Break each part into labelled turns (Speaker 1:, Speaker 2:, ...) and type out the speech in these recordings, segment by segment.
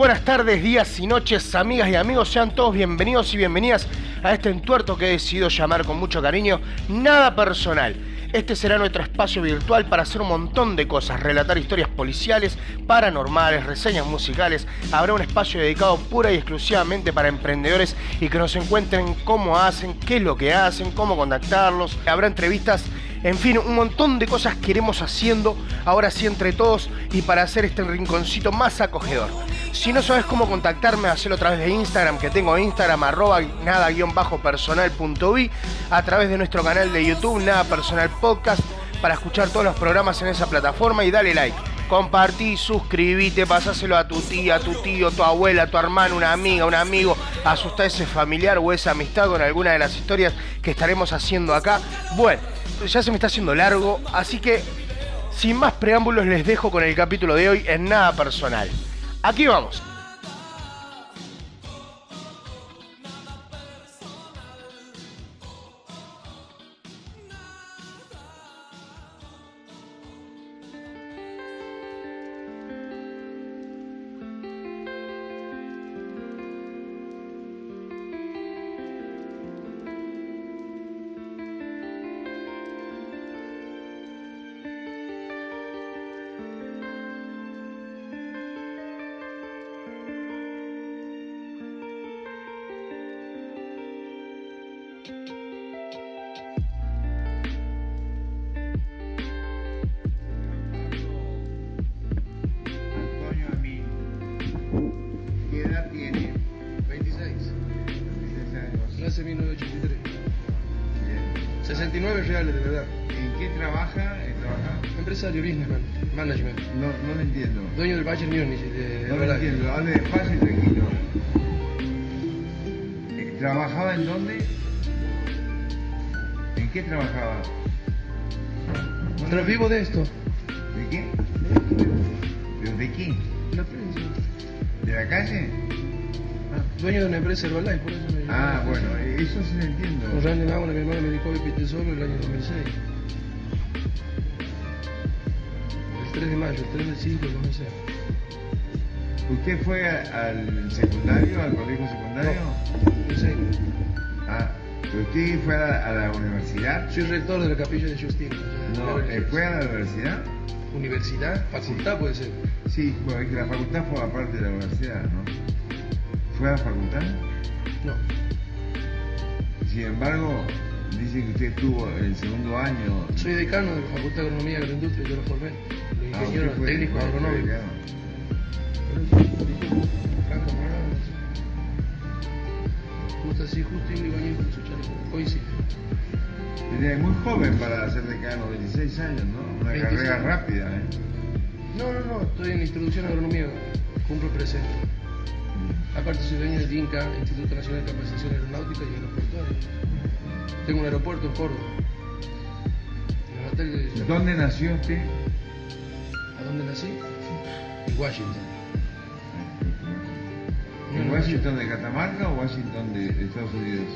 Speaker 1: Buenas tardes, días y noches, amigas y amigos, sean todos bienvenidos y bienvenidas a este entuerto que he decidido llamar con mucho cariño Nada Personal. Este será nuestro espacio virtual para hacer un montón de cosas, relatar historias policiales, paranormales, reseñas musicales. Habrá un espacio dedicado pura y exclusivamente para emprendedores y que nos encuentren cómo hacen, qué es lo que hacen, cómo contactarlos. Habrá entrevistas en fin, un montón de cosas que iremos haciendo ahora sí entre todos y para hacer este rinconcito más acogedor. Si no sabes cómo contactarme, hacelo a través de Instagram, que tengo Instagram arroba nada-personal.vi, a través de nuestro canal de YouTube, Nada Personal Podcast, para escuchar todos los programas en esa plataforma y dale like. Compartí, suscribite, pasáselo a tu tía, a tu tío, tu abuela, a tu hermano, una amiga, un amigo, asusta a ese familiar o esa amistad con alguna de las historias que estaremos haciendo acá. Bueno, ya se me está haciendo largo, así que sin más preámbulos les dejo con el capítulo de hoy en nada personal. Aquí vamos.
Speaker 2: Reales, de verdad.
Speaker 3: ¿En qué trabaja? ¿En trabaja?
Speaker 2: Empresario, businessman, management.
Speaker 3: No, no lo entiendo.
Speaker 2: Dueño del Bayern Munich, de
Speaker 3: No lo entiendo. Hable despacio y tranquilo. Eh, ¿Trabajaba en dónde? ¿En qué trabajaba?
Speaker 2: Pero vivo de esto.
Speaker 3: ¿De qué? ¿Pero de qué?
Speaker 2: La prensa.
Speaker 3: ¿De la calle?
Speaker 2: Dueño de una empresa Herbalife, por eso me
Speaker 3: Ah, bueno, eso sí lo entiendo.
Speaker 2: Con Randy mi hermano me el año 2006. El 3 de mayo, el 3 del 5 del 2006.
Speaker 3: ¿Usted fue a- al secundario, al colegio secundario?
Speaker 2: No sé.
Speaker 3: Ah, ¿pero usted fue a la, a la universidad?
Speaker 2: Soy rector de la capilla de Justin.
Speaker 3: No, eh, ¿fue a la universidad?
Speaker 2: Universidad, facultad puede ser.
Speaker 3: Sí, bueno, es que la facultad forma parte de la universidad, ¿no? ¿Fue a la facultad?
Speaker 2: No.
Speaker 3: Sin embargo, dice que usted estuvo en el segundo año.
Speaker 2: Soy decano de la Facultad de Agronomía y Agroindustria, yo lo formé. Los
Speaker 3: Ah,
Speaker 2: ingenieros técnicos agronómicos.
Speaker 3: decano.
Speaker 2: Franco Morales. Justo así, justo y igualito su chaleco. Hoy sí.
Speaker 3: Tenía muy joven para ser decano, 26 años, ¿no? Una
Speaker 2: 26.
Speaker 3: carrera rápida, ¿eh?
Speaker 2: No, no, no, estoy en introducción a agronomía, cumplo presente. Aparte soy dueño del INCA, Instituto Nacional de Capacitación Aeronáutica y Aeroportuaria. Tengo un aeropuerto en Córdoba. En
Speaker 3: ¿Dónde nació usted?
Speaker 2: ¿A dónde nací? En Washington.
Speaker 3: ¿En Washington de Catamarca o Washington de Estados Unidos?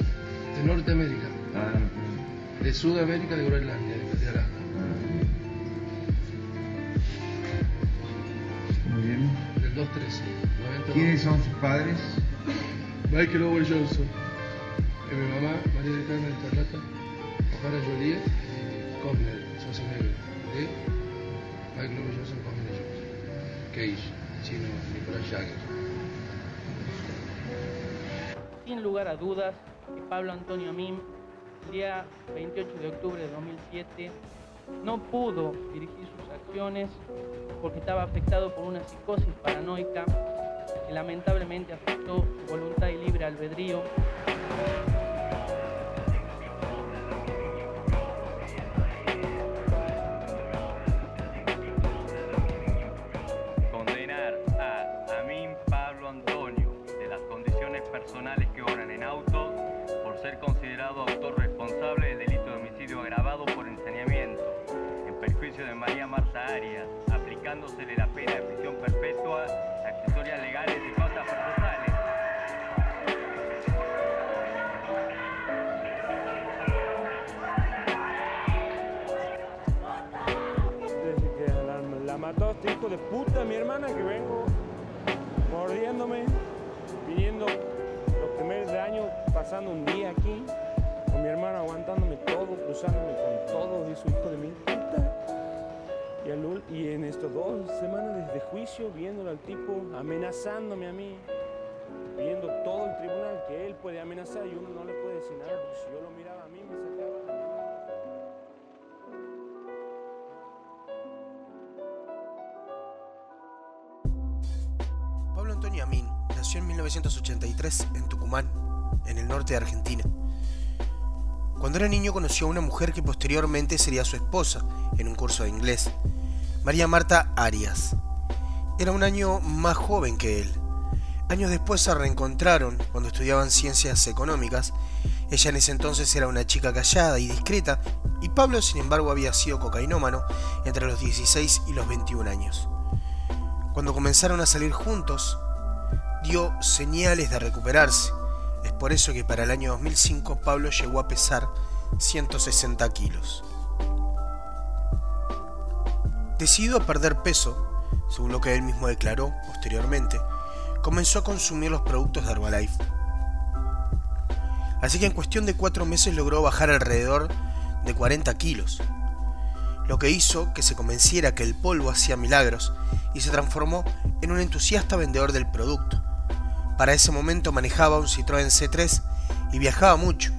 Speaker 2: De Norteamérica.
Speaker 3: Ah, no,
Speaker 2: De Sudamérica, de Groenlandia, de Alaska.
Speaker 3: Muy bien.
Speaker 2: Del 213. 90.
Speaker 3: ¿Quiénes son sus padres?
Speaker 2: Michael Owen Johnson. Y mi mamá, María del Carmen Escarlata, O'Hara Jolie y Cosner, Schwarzenegger. De Michael Owen Johnson, Cosner y Johnson. Cage, chino, Nicolás Jagger.
Speaker 4: Sin lugar a dudas, Pablo Antonio Mim, el día 28 de octubre de 2007, no pudo dirigir sus acciones porque estaba afectado por una psicosis paranoica que lamentablemente afectó su voluntad y libre albedrío.
Speaker 5: De María Marta Arias, aplicándosele la pena de prisión perpetua, accesorias legales y faltas procesales.
Speaker 6: Desde que la, la mató a este hijo de puta mi hermana que vengo mordiéndome, viniendo los primeros de año, pasando un día aquí, con mi hermano aguantándome todo, cruzándome con todos esos hijos de mi puta. Y, y en estos dos semanas desde juicio, viéndolo al tipo amenazándome a mí, viendo todo el tribunal que él puede amenazar y uno no le puede decir nada, si yo lo miraba a mí me sacaba.
Speaker 1: Pablo Antonio Amín nació en 1983 en Tucumán, en el norte de Argentina. Cuando era niño conoció a una mujer que posteriormente sería su esposa en un curso de inglés, María Marta Arias. Era un año más joven que él. Años después se reencontraron cuando estudiaban ciencias económicas. Ella en ese entonces era una chica callada y discreta, y Pablo, sin embargo, había sido cocainómano entre los 16 y los 21 años. Cuando comenzaron a salir juntos, dio señales de recuperarse. Es por eso que para el año 2005 Pablo llegó a pesar 160 kilos. Decidido a perder peso, según lo que él mismo declaró posteriormente, comenzó a consumir los productos de Herbalife. Así que en cuestión de cuatro meses logró bajar alrededor de 40 kilos, lo que hizo que se convenciera que el polvo hacía milagros y se transformó en un entusiasta vendedor del producto. Para ese momento manejaba un Citroën C3 y viajaba mucho.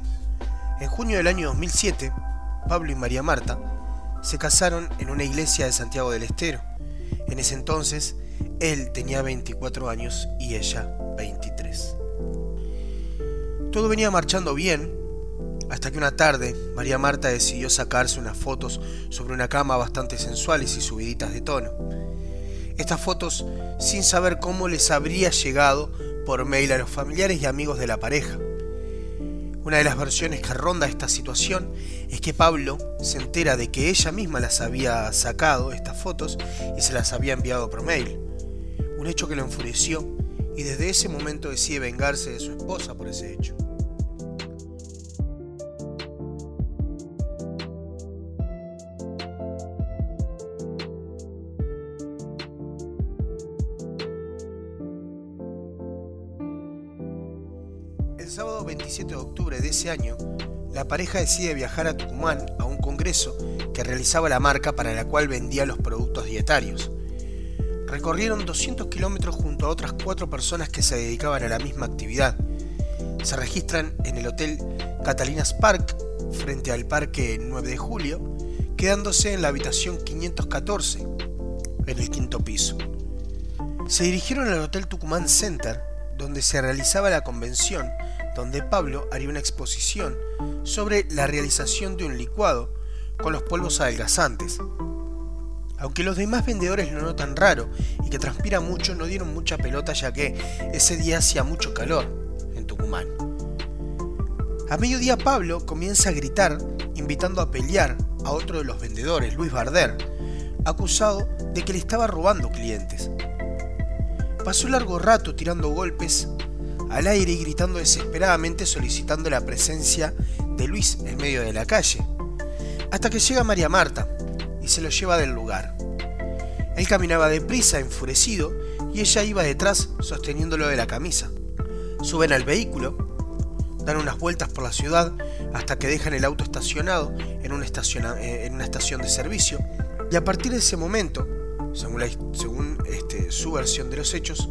Speaker 1: En junio del año 2007, Pablo y María Marta se casaron en una iglesia de Santiago del Estero. En ese entonces, él tenía 24 años y ella 23. Todo venía marchando bien, hasta que una tarde María Marta decidió sacarse unas fotos sobre una cama bastante sensuales y subiditas de tono. Estas fotos sin saber cómo les habría llegado por mail a los familiares y amigos de la pareja. Una de las versiones que ronda esta situación es que Pablo se entera de que ella misma las había sacado, estas fotos, y se las había enviado por mail. Un hecho que lo enfureció y desde ese momento decide vengarse de su esposa por ese hecho. Año, la pareja decide viajar a Tucumán a un congreso que realizaba la marca para la cual vendía los productos dietarios. Recorrieron 200 kilómetros junto a otras cuatro personas que se dedicaban a la misma actividad. Se registran en el Hotel Catalinas Park, frente al Parque 9 de Julio, quedándose en la habitación 514, en el quinto piso. Se dirigieron al Hotel Tucumán Center, donde se realizaba la convención, donde Pablo haría una exposición sobre la realización de un licuado con los polvos adelgazantes. Aunque los demás vendedores lo notan raro y que transpira mucho, no dieron mucha pelota ya que ese día hacía mucho calor en Tucumán. A mediodía Pablo comienza a gritar, invitando a pelear a otro de los vendedores, Luis Barder, acusado de que le estaba robando clientes. Pasó largo rato tirando golpes al aire y gritando desesperadamente solicitando la presencia de Luis en medio de la calle, hasta que llega María Marta y se lo lleva del lugar. Él caminaba deprisa, enfurecido, y ella iba detrás sosteniéndolo de la camisa. Suben al vehículo, dan unas vueltas por la ciudad hasta que dejan el auto estacionado en eh, una estación de servicio, y a partir de ese momento, según, este, su versión de los hechos,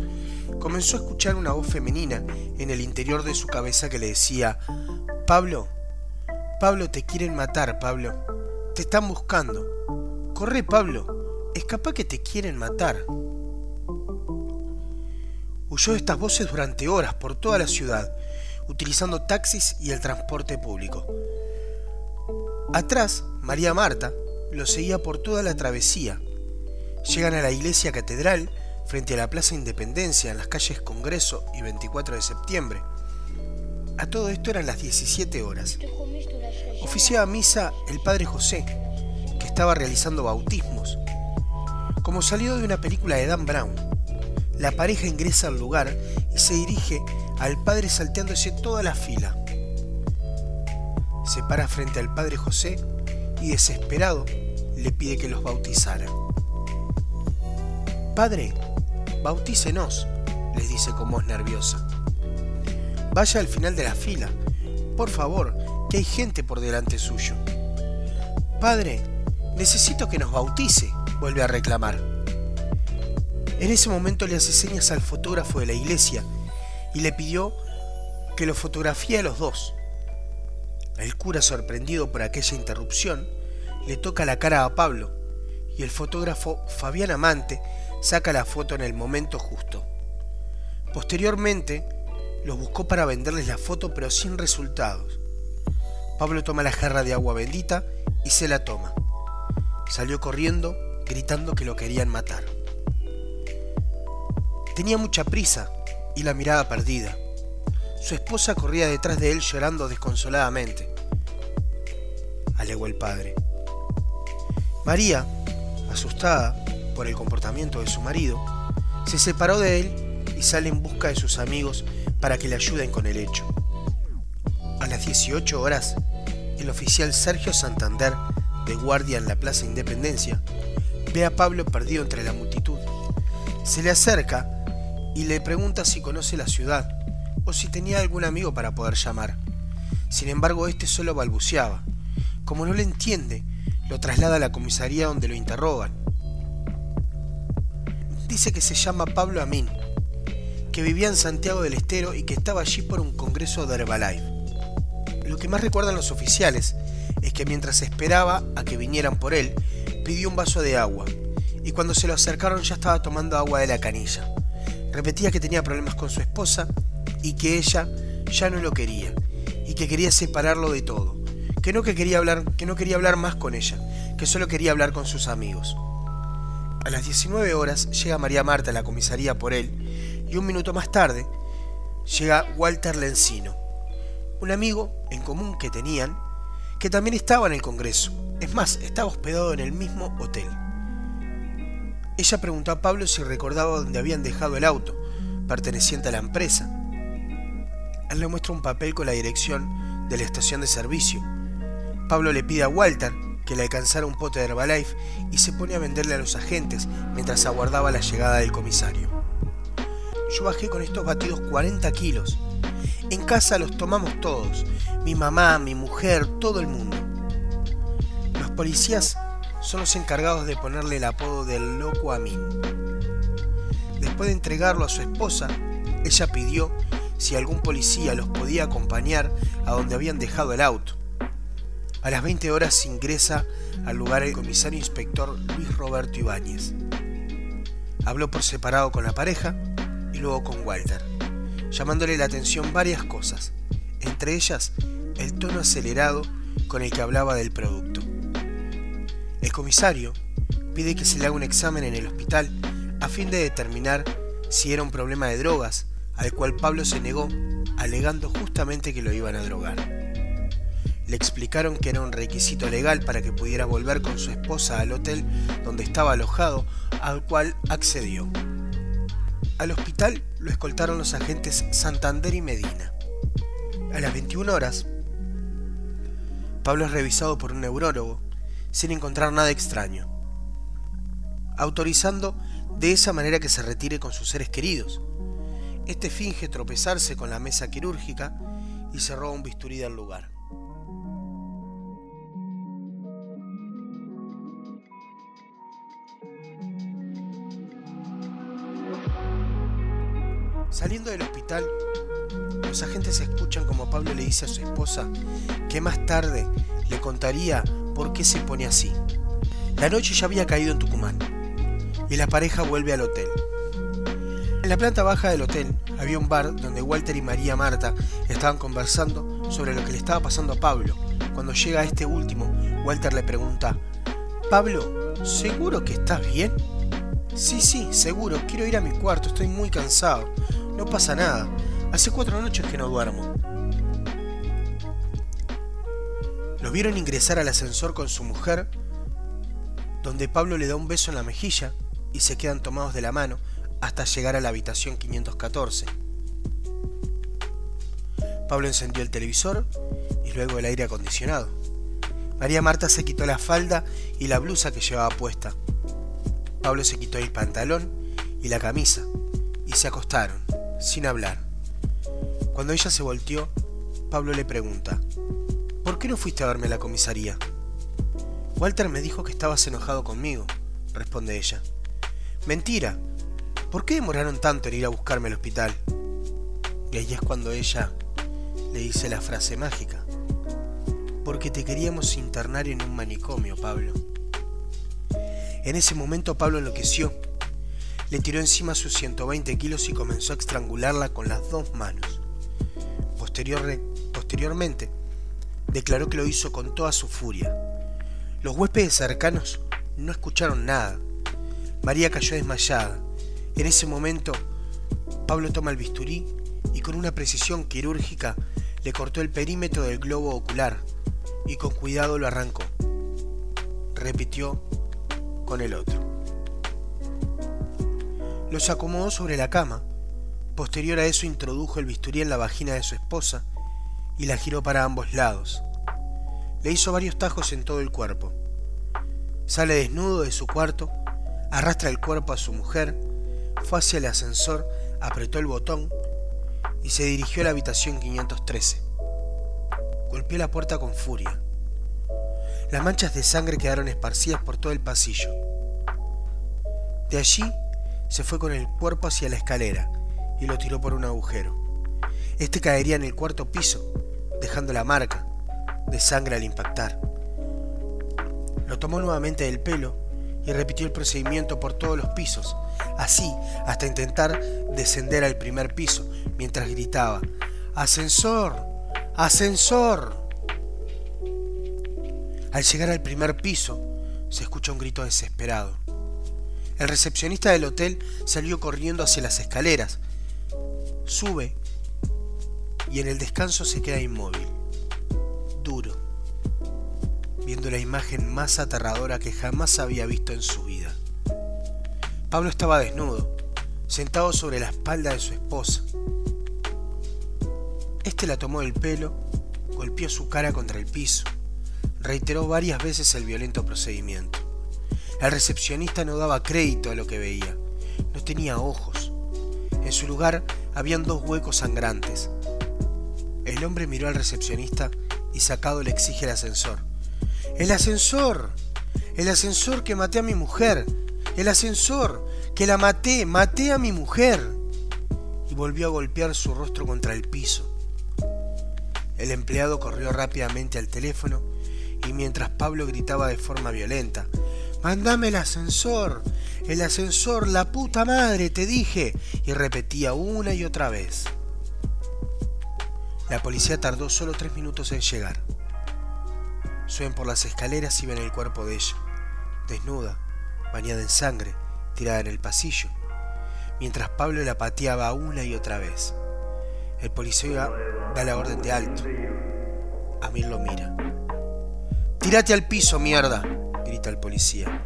Speaker 1: comenzó a escuchar una voz femenina en el interior de su cabeza que le decía, Pablo, Pablo, te quieren matar, Pablo, te están buscando. Corre, Pablo, escapa que te quieren matar. Huyó de estas voces durante horas por toda la ciudad, utilizando taxis y el transporte público. Atrás, María Marta lo seguía por toda la travesía. Llegan a la iglesia catedral frente a la Plaza Independencia en las calles Congreso y 24 de septiembre. A todo esto eran las 17 horas. Oficiaba misa el padre José, que estaba realizando bautismos. Como salió de una película de Dan Brown, la pareja ingresa al lugar y se dirige al padre salteándose toda la fila. Se para frente al padre José y desesperado le pide que los bautizara. Padre, bautícenos, les dice con voz nerviosa. Vaya al final de la fila, por favor, que hay gente por delante suyo. Padre, necesito que nos bautice, vuelve a reclamar. En ese momento le hace señas al fotógrafo de la iglesia y le pidió que lo fotografía a los dos. El cura, sorprendido por aquella interrupción, le toca la cara a Pablo y el fotógrafo Fabián Amante saca la foto en el momento justo. Posteriormente, los buscó para venderles la foto pero sin resultados. Pablo toma la jarra de agua bendita y se la toma. Salió corriendo, gritando que lo querían matar. Tenía mucha prisa y la mirada perdida. Su esposa corría detrás de él llorando desconsoladamente. Alegó el padre. María, asustada por el comportamiento de su marido, se separó de él y sale en busca de sus amigos para que le ayuden con el hecho. A las 18 horas, el oficial Sergio Santander, de guardia en la Plaza Independencia, ve a Pablo perdido entre la multitud. Se le acerca y le pregunta si conoce la ciudad o si tenía algún amigo para poder llamar. Sin embargo, este solo balbuceaba. Como no le entiende, lo traslada a la comisaría donde lo interrogan. Dice que se llama Pablo Amin, que vivía en Santiago del Estero y que estaba allí por un congreso de Herbalife. Lo que más recuerdan los oficiales es que mientras esperaba a que vinieran por él, pidió un vaso de agua, y cuando se lo acercaron ya estaba tomando agua de la canilla. Repetía que tenía problemas con su esposa y que ella ya no lo quería y que quería separarlo de todo, que no que quería hablar, que no quería hablar más con ella, que solo quería hablar con sus amigos. A las 19 horas llega María Marta a la comisaría por él y un minuto más tarde llega Walter Lencino, un amigo en común que tenían que también estaba en el Congreso. Es más, estaba hospedado en el mismo hotel. Ella preguntó a Pablo si recordaba dónde habían dejado el auto, perteneciente a la empresa. Él le muestra un papel con la dirección de la estación de servicio. Pablo le pide a Walter que le alcanzara un pote de Herbalife y se pone a venderle a los agentes mientras aguardaba la llegada del comisario. Yo bajé con estos batidos 40 kilos. En casa los tomamos todos, mi mamá, mi mujer, todo el mundo. Los policías son los encargados de ponerle el apodo del loco Amin. Después de entregarlo a su esposa, ella pidió si algún policía los podía acompañar a donde habían dejado el auto. A las 20 horas ingresa al lugar el comisario inspector Luis Roberto Ibáñez. Habló por separado con la pareja y luego con Walter, llamándole la atención varias cosas, entre ellas el tono acelerado con el que hablaba del producto. El comisario pide que se le haga un examen en el hospital a fin de determinar si era un problema de drogas, al cual Pablo se negó, alegando justamente que lo iban a drogar. Le explicaron que era un requisito legal para que pudiera volver con su esposa al hotel donde estaba alojado, al cual accedió. Al hospital lo escoltaron los agentes Santander y Medina. A las 21 horas, Pablo es revisado por un neurólogo sin encontrar nada extraño, autorizando de esa manera que se retire con sus seres queridos. Este finge tropezarse con la mesa quirúrgica y se roba un bisturí del lugar. Saliendo del hospital, los agentes escuchan como Pablo le dice a su esposa que más tarde le contaría por qué se pone así. La noche ya había caído en Tucumán y la pareja vuelve al hotel. En la planta baja del hotel había un bar donde Walter y María Marta estaban conversando sobre lo que le estaba pasando a Pablo. Cuando llega este último, Walter le pregunta, Pablo, ¿seguro que estás bien? Sí, sí, seguro, quiero ir a mi cuarto, estoy muy cansado. No pasa nada, hace cuatro noches que no duermo. Lo vieron ingresar al ascensor con su mujer, donde Pablo le da un beso en la mejilla y se quedan tomados de la mano hasta llegar a la habitación 514. Pablo encendió el televisor y luego el aire acondicionado. María Marta se quitó la falda y la blusa que llevaba puesta. Pablo se quitó el pantalón y la camisa, y se acostaron, sin hablar. Cuando ella se volteó, Pablo le pregunta, ¿por qué no fuiste a verme a la comisaría? Walter me dijo que estabas enojado conmigo, responde ella. Mentira. ¿Por qué demoraron tanto en ir a buscarme al hospital? Y ahí es cuando ella le dice la frase mágica. Porque te queríamos internar en un manicomio, Pablo. En ese momento Pablo enloqueció. Le tiró encima sus 120 kilos y comenzó a estrangularla con las dos manos. posteriormente, declaró que lo hizo con toda su furia. Los huéspedes cercanos no escucharon nada. María cayó desmayada. En ese momento, Pablo toma el bisturí y con una precisión quirúrgica le cortó el perímetro del globo ocular y con cuidado lo arrancó. Repitió con el otro. Los acomodó sobre la cama. Posterior a eso introdujo el bisturí en la vagina de su esposa y la giró para ambos lados. Le hizo varios tajos en todo el cuerpo. Sale desnudo de su cuarto, arrastra el cuerpo a su mujer, fue hacia el ascensor, apretó el botón y se dirigió a la habitación 513. Golpeó la puerta con furia. Las manchas de sangre quedaron esparcidas por todo el pasillo. De allí se fue con el cuerpo hacia la escalera y lo tiró por un agujero. Este caería en el cuarto piso, dejando la marca de sangre al impactar. Lo tomó nuevamente del pelo y repitió el procedimiento por todos los pisos, así hasta intentar descender al primer piso, mientras gritaba, ¡Ascensor! ¡Ascensor! Al llegar al primer piso, se escucha un grito desesperado. El recepcionista del hotel salió corriendo hacia las escaleras. Sube y en el descanso se queda inmóvil, duro, viendo la imagen más aterradora que jamás había visto en su vida. Pablo estaba desnudo, sentado sobre la espalda de su esposa. Este la tomó del pelo, golpeó su cara contra el piso reiteró varias veces el violento procedimiento. El recepcionista no daba crédito a lo que veía. No tenía ojos. En su lugar habían dos huecos sangrantes. El hombre miró al recepcionista y sacado le exige el ascensor. ¡El ascensor! ¡El ascensor que maté a mi mujer! ¡El ascensor! ¡Que la maté! ¡Maté a mi mujer! Y volvió a golpear su rostro contra el piso. El empleado corrió rápidamente al teléfono y mientras Pablo gritaba de forma violenta, Mándame el ascensor, el ascensor, la puta madre, te dije, y repetía una y otra vez. La policía tardó solo tres minutos en llegar. Suben por las escaleras y ven el cuerpo de ella, desnuda, bañada en sangre, tirada en el pasillo, mientras Pablo la pateaba una y otra vez. El policía da la orden de alto. Amir lo mira. Tírate al piso, mierda, grita el policía.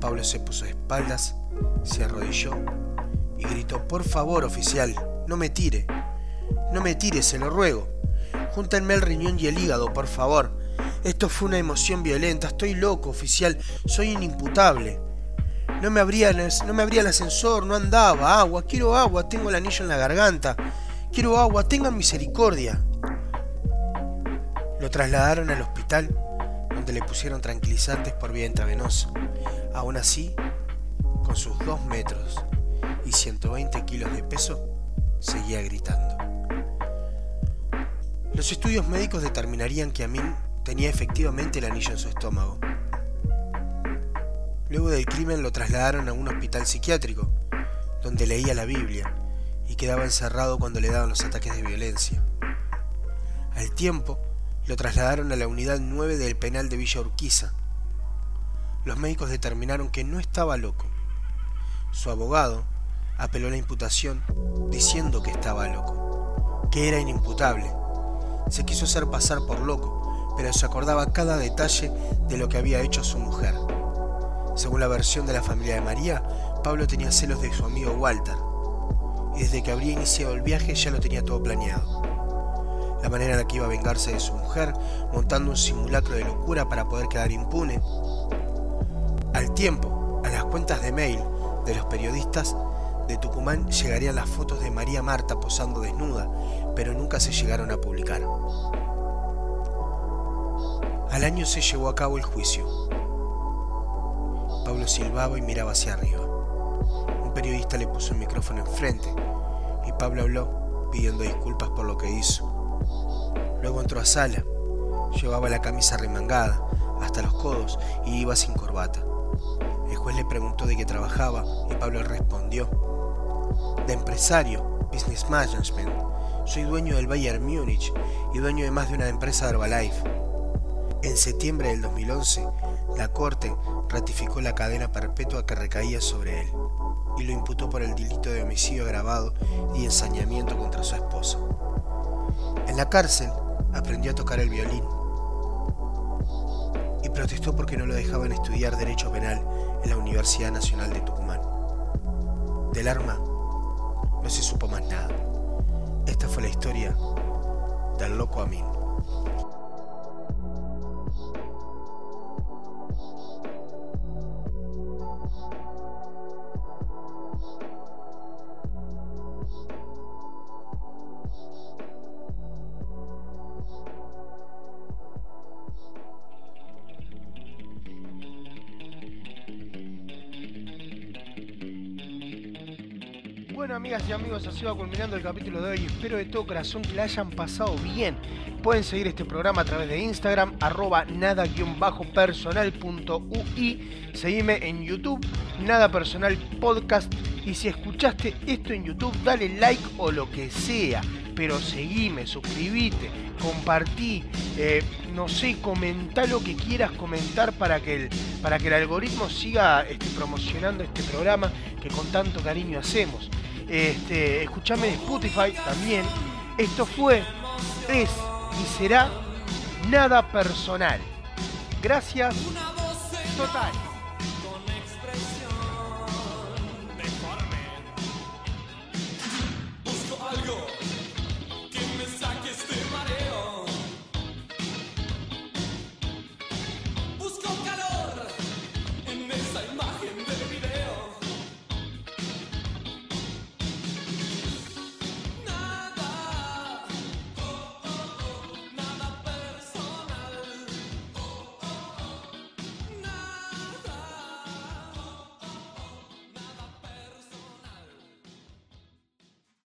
Speaker 1: Pablo se puso de espaldas, se arrodilló y gritó, por favor, oficial, no me tire. No me tire, se lo ruego. Júntenme el riñón y el hígado, por favor. Esto fue una emoción violenta, estoy loco, oficial, soy inimputable. No me abría, no me abría el ascensor, no andaba, agua, quiero agua, tengo el anillo en la garganta. Quiero agua, tengan misericordia. Lo trasladaron al hospital, donde le pusieron tranquilizantes por vía intravenosa. Aún así, con sus 2 metros y 120 kilos de peso, seguía gritando. Los estudios médicos determinarían que Amin tenía efectivamente el anillo en su estómago. Luego del crimen lo trasladaron a un hospital psiquiátrico, donde leía la Biblia y quedaba encerrado cuando le daban los ataques de violencia. Al tiempo, lo trasladaron a la unidad 9 del penal de Villa Urquiza. Los médicos determinaron que no estaba loco. Su abogado apeló la imputación diciendo que estaba loco, que era inimputable. Se quiso hacer pasar por loco, pero se acordaba cada detalle de lo que había hecho su mujer. Según la versión de la familia de María, Pablo tenía celos de su amigo Walter, y desde que habría iniciado el viaje ya lo tenía todo planeado la manera en la que iba a vengarse de su mujer, montando un simulacro de locura para poder quedar impune. Al tiempo, a las cuentas de mail de los periodistas de Tucumán llegarían las fotos de María Marta posando desnuda, pero nunca se llegaron a publicar. Al año se llevó a cabo el juicio. Pablo silbaba y miraba hacia arriba. Un periodista le puso el micrófono enfrente y Pablo habló pidiendo disculpas por lo que hizo. Entró a sala. Llevaba la camisa remangada hasta los codos y iba sin corbata. El juez le preguntó de qué trabajaba y Pablo respondió, de empresario, business management. Soy dueño del Bayern Múnich y dueño de más de una empresa de Herbalife. En septiembre del 2011, la Corte ratificó la cadena perpetua que recaía sobre él y lo imputó por el delito de homicidio agravado y ensañamiento contra su esposa. En la cárcel aprendió a tocar el violín y protestó porque no lo dejaban estudiar Derecho Penal en la Universidad Nacional de Tucumán. Del arma no se supo más nada. Esta fue la historia del loco Amin. Bueno, amigas y amigos, así va culminando el capítulo de hoy. Espero de todo corazón que la hayan pasado bien. Pueden seguir este programa a través de Instagram, arroba nada-personal.ui. Seguime en YouTube, Nada Personal Podcast. Y si escuchaste esto en YouTube, dale like o lo que sea. Pero seguime, suscríbete, compartí, eh, no sé, comentá lo que quieras comentar para que el, para que el algoritmo siga este, promocionando este programa que con tanto cariño hacemos. Este, escuchame en Spotify también. Esto fue, es y será nada personal. Gracias. Total.